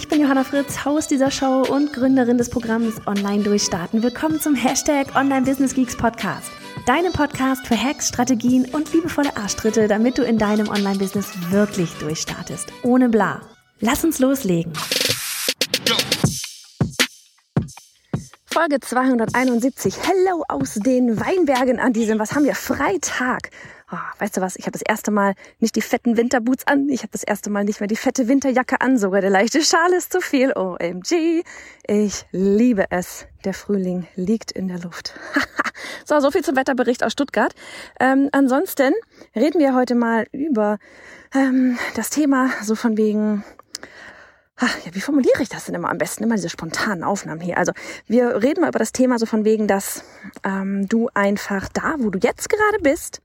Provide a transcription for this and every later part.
Ich bin Johanna Fritz, Haus dieser Show und Gründerin des Programms Online Durchstarten. Willkommen zum Hashtag Online Business Geeks Podcast. Deinem Podcast für Hacks, Strategien und liebevolle Arschtritte, damit du in deinem Online-Business wirklich durchstartest. Ohne bla. Lass uns loslegen. Folge 271. Hello aus den Weinbergen an diesem, was haben wir? Freitag oh, weißt du was, ich habe das erste Mal nicht die fetten Winterboots an, ich habe das erste Mal nicht mehr die fette Winterjacke an, sogar der leichte Schal ist zu viel. OMG, ich liebe es. Der Frühling liegt in der Luft. so, so viel zum Wetterbericht aus Stuttgart. Ähm, ansonsten reden wir heute mal über ähm, das Thema so von wegen Ach, ja, wie formuliere ich das denn immer am besten? Immer diese spontanen Aufnahmen hier. Also wir reden mal über das Thema so von wegen, dass ähm, du einfach da, wo du jetzt gerade bist,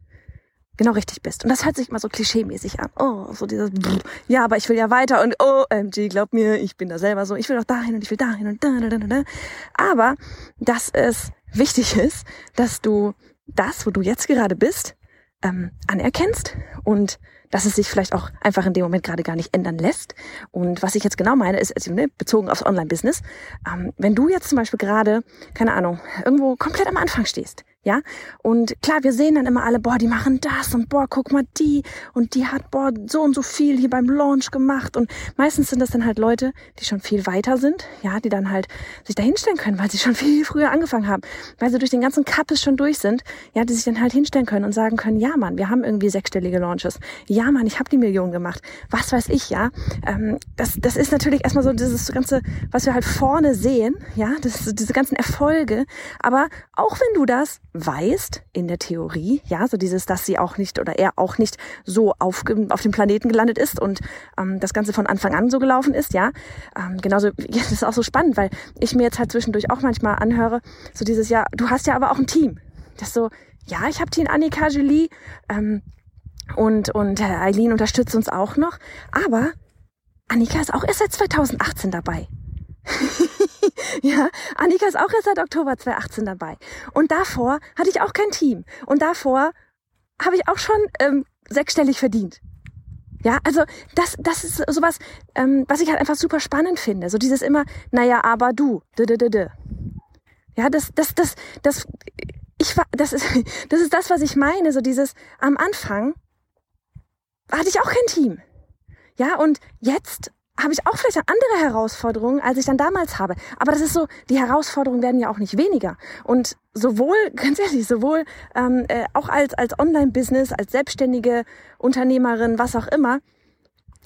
genau richtig bist. Und das hört sich immer so klischeemäßig an. Oh, so dieses, ja, aber ich will ja weiter und OMG, glaub mir, ich bin da selber so, ich will auch dahin und ich will dahin und da, da, da, da. Aber, dass es wichtig ist, dass du das, wo du jetzt gerade bist, ähm, anerkennst und dass es sich vielleicht auch einfach in dem Moment gerade gar nicht ändern lässt. Und was ich jetzt genau meine, ist also, ne, bezogen aufs Online-Business. Ähm, wenn du jetzt zum Beispiel gerade, keine Ahnung, irgendwo komplett am Anfang stehst, ja, und klar, wir sehen dann immer alle, boah, die machen das und boah, guck mal die. Und die hat, boah, so und so viel hier beim Launch gemacht. Und meistens sind das dann halt Leute, die schon viel weiter sind, ja, die dann halt sich da hinstellen können, weil sie schon viel früher angefangen haben, weil sie durch den ganzen Kappes schon durch sind, ja, die sich dann halt hinstellen können und sagen können, ja, Mann, wir haben irgendwie sechsstellige Launches, ja, Mann, ich habe die Millionen gemacht, was weiß ich, ja, ähm, das, das ist natürlich erstmal so dieses ganze, was wir halt vorne sehen, ja, das, diese ganzen Erfolge, aber auch wenn du das weißt in der Theorie, ja, so dieses, dass sie auch nicht oder er auch nicht so auf, auf dem Planeten gelandet ist und ähm, das Ganze von Anfang an so gelaufen ist, ja. Ähm, genauso, ja, das ist auch so spannend, weil ich mir jetzt halt zwischendurch auch manchmal anhöre, so dieses, ja, du hast ja aber auch ein Team. Das so, ja, ich habe Team Annika Julie ähm, und, und Eileen unterstützt uns auch noch, aber Annika ist auch erst seit 2018 dabei. ja, Annika ist auch erst seit Oktober 2018 dabei. Und davor hatte ich auch kein Team. Und davor habe ich auch schon ähm, sechsstellig verdient. Ja, also das, das ist sowas, ähm, was ich halt einfach super spannend finde. So dieses immer, naja, aber du, d -d -d -d. Ja, das, das, das, das, ich das ist, das ist das, was ich meine. So dieses, am Anfang hatte ich auch kein Team. Ja, und jetzt habe ich auch vielleicht andere Herausforderungen, als ich dann damals habe. Aber das ist so, die Herausforderungen werden ja auch nicht weniger. Und sowohl, ganz ehrlich, sowohl ähm, äh, auch als, als Online-Business, als selbstständige Unternehmerin, was auch immer,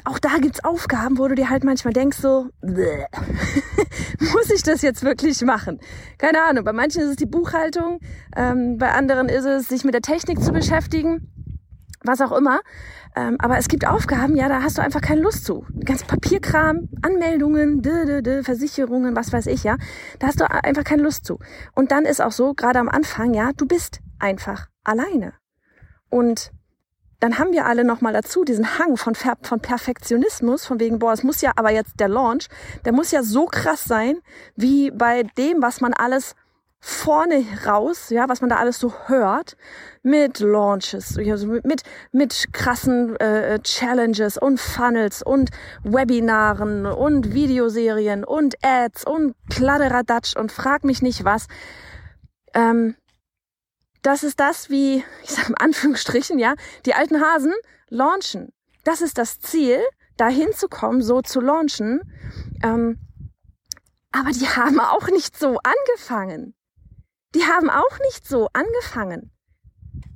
auch da gibt's Aufgaben, wo du dir halt manchmal denkst so, muss ich das jetzt wirklich machen? Keine Ahnung, bei manchen ist es die Buchhaltung, ähm, bei anderen ist es, sich mit der Technik zu beschäftigen was auch immer. Ähm, aber es gibt Aufgaben, ja, da hast du einfach keine Lust zu. Ganz Papierkram, Anmeldungen, d -d -d, Versicherungen, was weiß ich, ja. Da hast du einfach keine Lust zu. Und dann ist auch so, gerade am Anfang, ja, du bist einfach alleine. Und dann haben wir alle nochmal dazu diesen Hang von, von Perfektionismus, von wegen, boah, es muss ja aber jetzt der Launch, der muss ja so krass sein, wie bei dem, was man alles vorne raus, ja, was man da alles so hört, mit Launches, also mit, mit, krassen äh, Challenges und Funnels und Webinaren und Videoserien und Ads und Kladderadatsch und frag mich nicht was. Ähm, das ist das, wie, ich sage in Anführungsstrichen, ja, die alten Hasen launchen. Das ist das Ziel, dahin zu kommen, so zu launchen. Ähm, aber die haben auch nicht so angefangen die haben auch nicht so angefangen.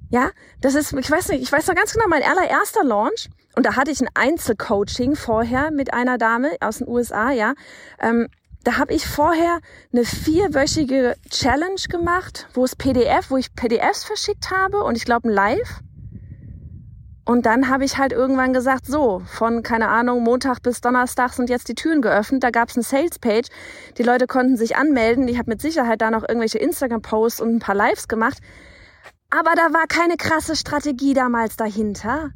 Ja, das ist, ich weiß nicht, ich weiß noch ganz genau, mein allererster Launch, und da hatte ich ein Einzelcoaching vorher mit einer Dame aus den USA, ja. Ähm, da habe ich vorher eine vierwöchige Challenge gemacht, wo es PDF, wo ich PDFs verschickt habe und ich glaube ein Live. Und dann habe ich halt irgendwann gesagt, so, von, keine Ahnung, Montag bis Donnerstag sind jetzt die Türen geöffnet. Da gab es eine Sales-Page. Die Leute konnten sich anmelden. Ich habe mit Sicherheit da noch irgendwelche Instagram-Posts und ein paar Lives gemacht. Aber da war keine krasse Strategie damals dahinter.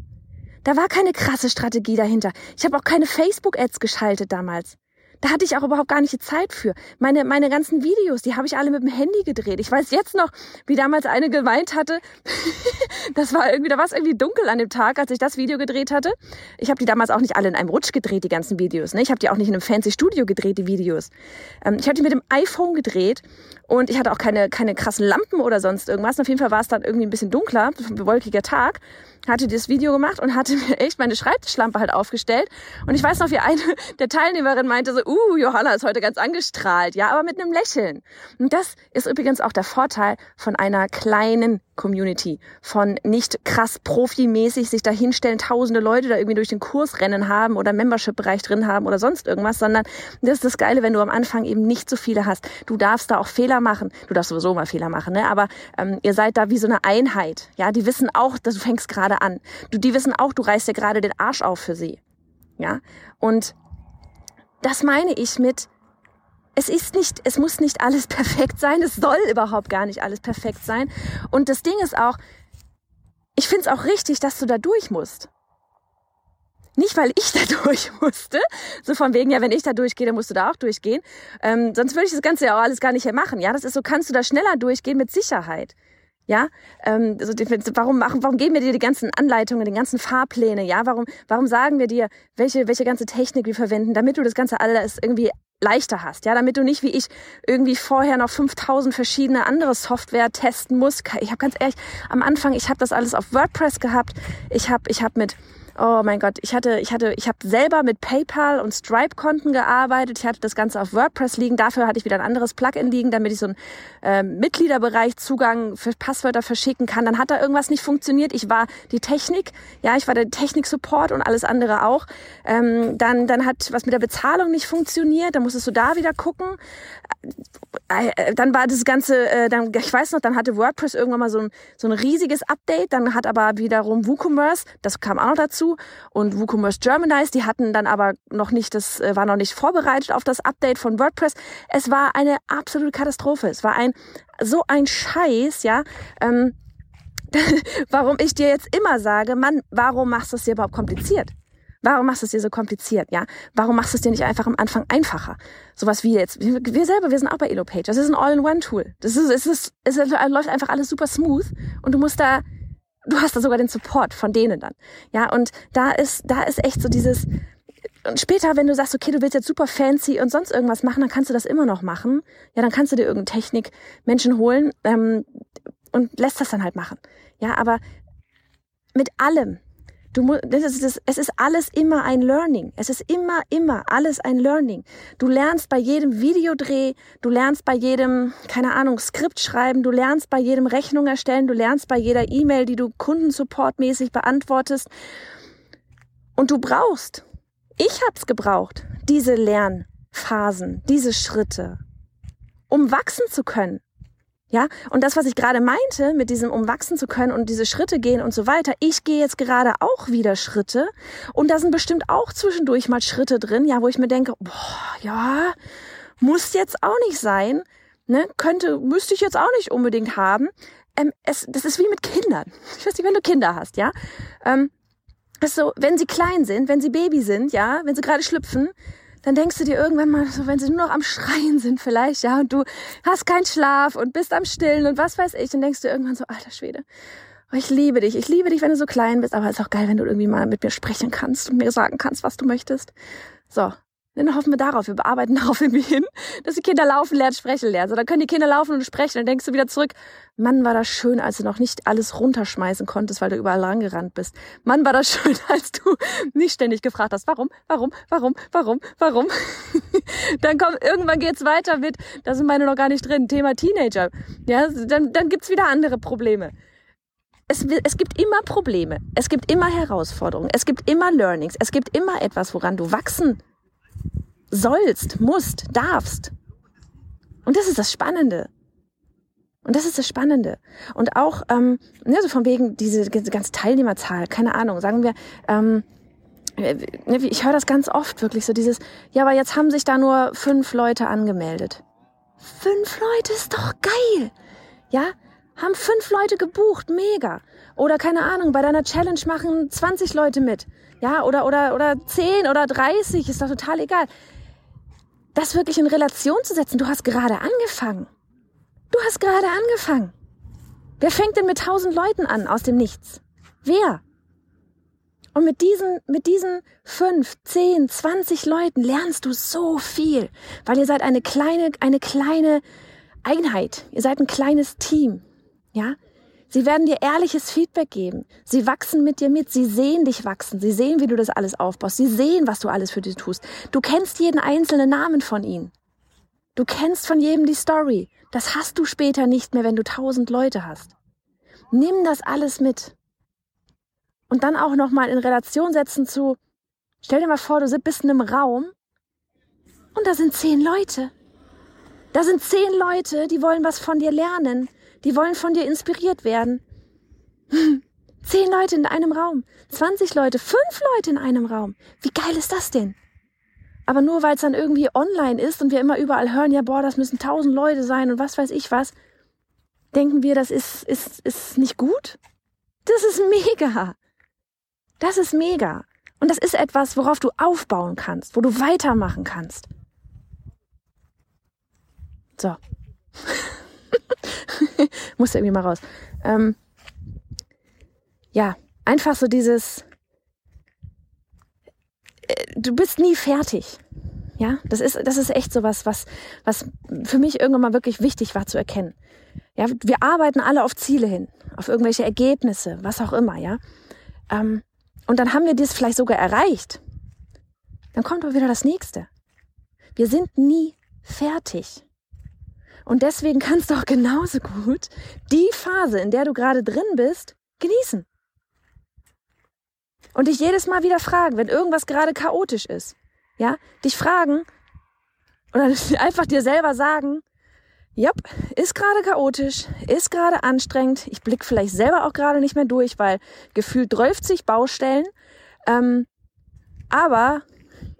Da war keine krasse Strategie dahinter. Ich habe auch keine Facebook-Ads geschaltet damals. Da hatte ich auch überhaupt gar nicht die Zeit für. Meine, meine ganzen Videos, die habe ich alle mit dem Handy gedreht. Ich weiß jetzt noch, wie damals eine geweint hatte. das war irgendwie, da war es irgendwie dunkel an dem Tag, als ich das Video gedreht hatte. Ich habe die damals auch nicht alle in einem Rutsch gedreht, die ganzen Videos. Ne? Ich habe die auch nicht in einem fancy Studio gedreht, die Videos. Ähm, ich habe die mit dem iPhone gedreht und ich hatte auch keine, keine krassen Lampen oder sonst irgendwas. Und auf jeden Fall war es dann irgendwie ein bisschen dunkler, ein wolkiger Tag hatte das Video gemacht und hatte mir echt meine Schreibtischlampe halt aufgestellt. Und ich weiß noch, wie eine der Teilnehmerinnen meinte so, uh, Johanna ist heute ganz angestrahlt. Ja, aber mit einem Lächeln. Und das ist übrigens auch der Vorteil von einer kleinen Community, von nicht krass profimäßig sich da hinstellen, tausende Leute da irgendwie durch den Kurs rennen haben oder Membership-Bereich drin haben oder sonst irgendwas, sondern das ist das Geile, wenn du am Anfang eben nicht so viele hast. Du darfst da auch Fehler machen. Du darfst sowieso mal Fehler machen, ne? aber ähm, ihr seid da wie so eine Einheit. Ja, die wissen auch, dass du fängst gerade an. Du, die wissen auch, du reißt dir gerade den Arsch auf für sie. Ja, und das meine ich mit, es ist nicht, es muss nicht alles perfekt sein, es soll überhaupt gar nicht alles perfekt sein. Und das Ding ist auch, ich finde es auch richtig, dass du da durch musst. Nicht, weil ich da durch musste, so von wegen, ja, wenn ich da durchgehe, dann musst du da auch durchgehen. Ähm, sonst würde ich das Ganze ja auch alles gar nicht mehr machen. Ja, das ist so, kannst du da schneller durchgehen mit Sicherheit. Ja, ähm, also warum machen, warum geben wir dir die ganzen Anleitungen, die ganzen Fahrpläne? Ja, warum, warum sagen wir dir, welche, welche ganze Technik wir verwenden, damit du das Ganze alles irgendwie leichter hast, ja, damit du nicht wie ich irgendwie vorher noch 5000 verschiedene andere Software testen musst. Ich habe ganz ehrlich am Anfang, ich habe das alles auf WordPress gehabt. Ich habe ich habe mit Oh mein Gott, ich hatte, ich hatte, ich habe selber mit PayPal und Stripe-Konten gearbeitet. Ich hatte das Ganze auf WordPress liegen. Dafür hatte ich wieder ein anderes Plugin liegen, damit ich so einen äh, Mitgliederbereich Zugang für Passwörter verschicken kann. Dann hat da irgendwas nicht funktioniert. Ich war die Technik, ja, ich war der Technik-Support und alles andere auch. Ähm, dann, dann hat was mit der Bezahlung nicht funktioniert. Dann musstest du da wieder gucken. Äh, äh, dann war das Ganze, äh, dann, ich weiß noch, dann hatte WordPress irgendwann mal so ein, so ein riesiges Update. Dann hat aber wiederum WooCommerce, das kam auch noch dazu und WooCommerce Germanize, die hatten dann aber noch nicht das, äh, war noch nicht vorbereitet auf das Update von WordPress. Es war eine absolute Katastrophe. Es war ein, so ein Scheiß, ja. Ähm, warum ich dir jetzt immer sage, Mann, warum machst du es dir überhaupt kompliziert? Warum machst du es dir so kompliziert, ja? Warum machst du es dir nicht einfach am Anfang einfacher? Sowas wie jetzt, wir selber, wir sind auch bei Elopage. Das ist ein All-in-One-Tool. Das ist, es ist, es läuft einfach alles super smooth und du musst da du hast da sogar den Support von denen dann. Ja, und da ist, da ist echt so dieses, und später, wenn du sagst, okay, du willst jetzt super fancy und sonst irgendwas machen, dann kannst du das immer noch machen. Ja, dann kannst du dir irgendeine Technik Menschen holen ähm, und lässt das dann halt machen. Ja, aber mit allem, Du, das ist, das, es ist alles immer ein Learning. Es ist immer, immer alles ein Learning. Du lernst bei jedem Videodreh, du lernst bei jedem, keine Ahnung, Skript schreiben, du lernst bei jedem Rechnung erstellen, du lernst bei jeder E-Mail, die du kundensupportmäßig beantwortest. Und du brauchst, ich hab's gebraucht, diese Lernphasen, diese Schritte, um wachsen zu können. Ja, und das, was ich gerade meinte, mit diesem umwachsen zu können und diese Schritte gehen und so weiter, ich gehe jetzt gerade auch wieder Schritte und da sind bestimmt auch zwischendurch mal Schritte drin, ja, wo ich mir denke, boah, ja, muss jetzt auch nicht sein, ne, könnte, müsste ich jetzt auch nicht unbedingt haben. Ähm, es, das ist wie mit Kindern. Ich weiß nicht, wenn du Kinder hast, ja. Ähm, ist so, wenn sie klein sind, wenn sie Baby sind, ja, wenn sie gerade schlüpfen, dann denkst du dir irgendwann mal so, wenn sie nur noch am Schreien sind vielleicht, ja, und du hast keinen Schlaf und bist am Stillen und was weiß ich, dann denkst du irgendwann so, alter Schwede, oh, ich liebe dich, ich liebe dich, wenn du so klein bist, aber es ist auch geil, wenn du irgendwie mal mit mir sprechen kannst und mir sagen kannst, was du möchtest. So, dann hoffen wir darauf, wir bearbeiten darauf irgendwie hin, dass die Kinder laufen lernen, sprechen lernen. So, dann können die Kinder laufen und sprechen. Dann denkst du wieder zurück, Mann, war das schön, als du noch nicht alles runterschmeißen konntest, weil du überall rangerannt bist. Mann, war das schön, als du nicht ständig gefragt hast, warum, warum, warum, warum, warum. dann kommt, irgendwann geht's weiter mit, da sind meine noch gar nicht drin, Thema Teenager. Ja, dann, dann gibt's wieder andere Probleme. Es, es, gibt immer Probleme, es gibt immer Herausforderungen, es gibt immer Learnings, es gibt immer etwas, woran du wachsen sollst, musst, darfst. Und das ist das Spannende. Und das ist das Spannende. Und auch, ähm, ne, so von wegen diese ganze Teilnehmerzahl, keine Ahnung, sagen wir, ähm, äh, ne, ich höre das ganz oft wirklich so dieses, ja, aber jetzt haben sich da nur fünf Leute angemeldet. Fünf Leute ist doch geil. Ja, haben fünf Leute gebucht, mega. Oder keine Ahnung, bei deiner Challenge machen 20 Leute mit. Ja, oder, oder, oder 10 oder 30, ist doch total egal. Das wirklich in Relation zu setzen, du hast gerade angefangen. Du hast gerade angefangen. Wer fängt denn mit 1000 Leuten an aus dem Nichts? Wer? Und mit diesen, mit diesen fünf, zehn, zwanzig Leuten lernst du so viel, weil ihr seid eine kleine, eine kleine Einheit. Ihr seid ein kleines Team. Ja? Sie werden dir ehrliches Feedback geben. Sie wachsen mit dir mit. Sie sehen dich wachsen. Sie sehen, wie du das alles aufbaust. Sie sehen, was du alles für dich tust. Du kennst jeden einzelnen Namen von ihnen. Du kennst von jedem die Story. Das hast du später nicht mehr, wenn du tausend Leute hast. Nimm das alles mit. Und dann auch nochmal in Relation setzen zu, stell dir mal vor, du bist in einem Raum und da sind zehn Leute. Da sind zehn Leute, die wollen was von dir lernen. Die wollen von dir inspiriert werden. Zehn Leute in einem Raum, 20 Leute, fünf Leute in einem Raum. Wie geil ist das denn? Aber nur weil es dann irgendwie online ist und wir immer überall hören, ja, boah, das müssen tausend Leute sein und was weiß ich was, denken wir, das ist, ist, ist nicht gut? Das ist mega. Das ist mega. Und das ist etwas, worauf du aufbauen kannst, wo du weitermachen kannst. So. Muss irgendwie mal raus. Ähm, ja, einfach so dieses, äh, du bist nie fertig. Ja, das ist, das ist echt so was, was, was für mich irgendwann mal wirklich wichtig war zu erkennen. Ja, wir arbeiten alle auf Ziele hin, auf irgendwelche Ergebnisse, was auch immer, ja. Ähm, und dann haben wir das vielleicht sogar erreicht. Dann kommt aber wieder das nächste. Wir sind nie fertig. Und deswegen kannst du auch genauso gut die Phase, in der du gerade drin bist, genießen. Und dich jedes Mal wieder fragen, wenn irgendwas gerade chaotisch ist. Ja, dich fragen oder einfach dir selber sagen, ja, ist gerade chaotisch, ist gerade anstrengend. Ich blick vielleicht selber auch gerade nicht mehr durch, weil gefühlt 30 Baustellen. Ähm, aber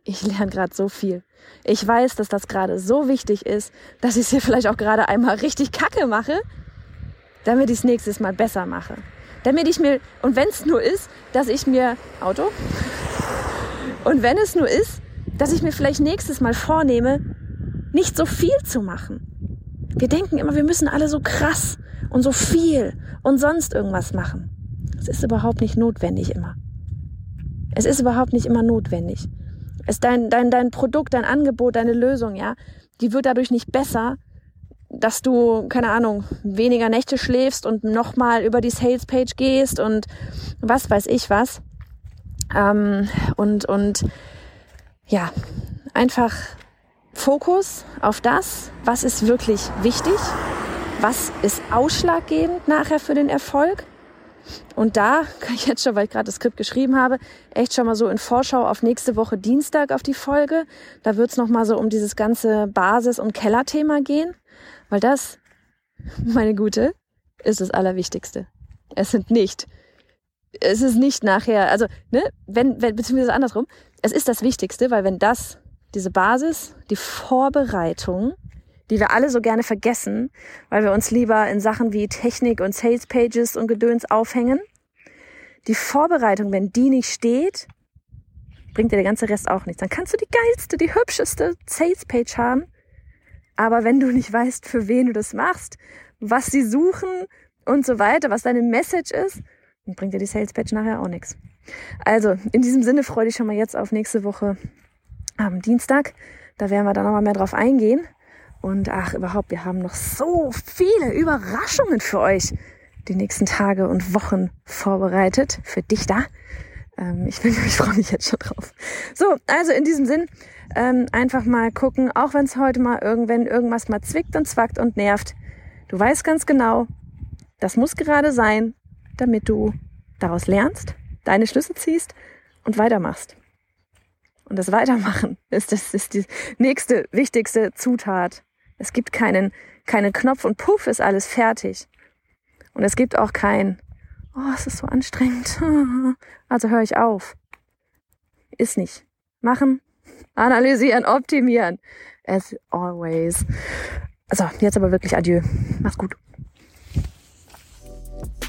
ich lerne gerade so viel. Ich weiß, dass das gerade so wichtig ist, dass ich es hier vielleicht auch gerade einmal richtig kacke mache, damit ich es nächstes Mal besser mache. Damit ich mir, und wenn es nur ist, dass ich mir, Auto, und wenn es nur ist, dass ich mir vielleicht nächstes Mal vornehme, nicht so viel zu machen. Wir denken immer, wir müssen alle so krass und so viel und sonst irgendwas machen. Es ist überhaupt nicht notwendig immer. Es ist überhaupt nicht immer notwendig. Es dein, dein, dein Produkt, dein Angebot, deine Lösung, ja, die wird dadurch nicht besser, dass du, keine Ahnung, weniger Nächte schläfst und nochmal über die Salespage gehst und was weiß ich was. Ähm, und, und ja, einfach Fokus auf das, was ist wirklich wichtig, was ist ausschlaggebend nachher für den Erfolg und da kann ich jetzt schon, weil ich gerade das Skript geschrieben habe, echt schon mal so in Vorschau auf nächste Woche Dienstag auf die Folge. Da wird es nochmal so um dieses ganze Basis- und Kellerthema gehen, weil das, meine Gute, ist das Allerwichtigste. Es sind nicht, es ist nicht nachher, also, ne, wenn, wenn, beziehungsweise andersrum, es ist das Wichtigste, weil wenn das, diese Basis, die Vorbereitung, die wir alle so gerne vergessen, weil wir uns lieber in Sachen wie Technik und Sales Pages und Gedöns aufhängen. Die Vorbereitung, wenn die nicht steht, bringt dir der ganze Rest auch nichts. Dann kannst du die geilste, die hübscheste Sales Page haben. Aber wenn du nicht weißt, für wen du das machst, was sie suchen und so weiter, was deine Message ist, dann bringt dir die Sales Page nachher auch nichts. Also, in diesem Sinne freue dich schon mal jetzt auf nächste Woche am Dienstag. Da werden wir dann nochmal mehr drauf eingehen. Und ach, überhaupt, wir haben noch so viele Überraschungen für euch die nächsten Tage und Wochen vorbereitet. Für dich da. Ähm, ich, ich freue mich jetzt schon drauf. So, also in diesem Sinn, ähm, einfach mal gucken, auch wenn es heute mal irgendwann irgendwas mal zwickt und zwackt und nervt. Du weißt ganz genau, das muss gerade sein, damit du daraus lernst, deine Schlüsse ziehst und weitermachst. Und das Weitermachen ist, das ist die nächste wichtigste Zutat Es gibt keinen, keinen Knopf und puff ist alles fertig. Und es gibt auch kein, oh, es ist so anstrengend. Also höre ich auf. Ist nicht. Machen, analysieren, optimieren. As always. Also, jetzt aber wirklich Adieu. Mach's gut.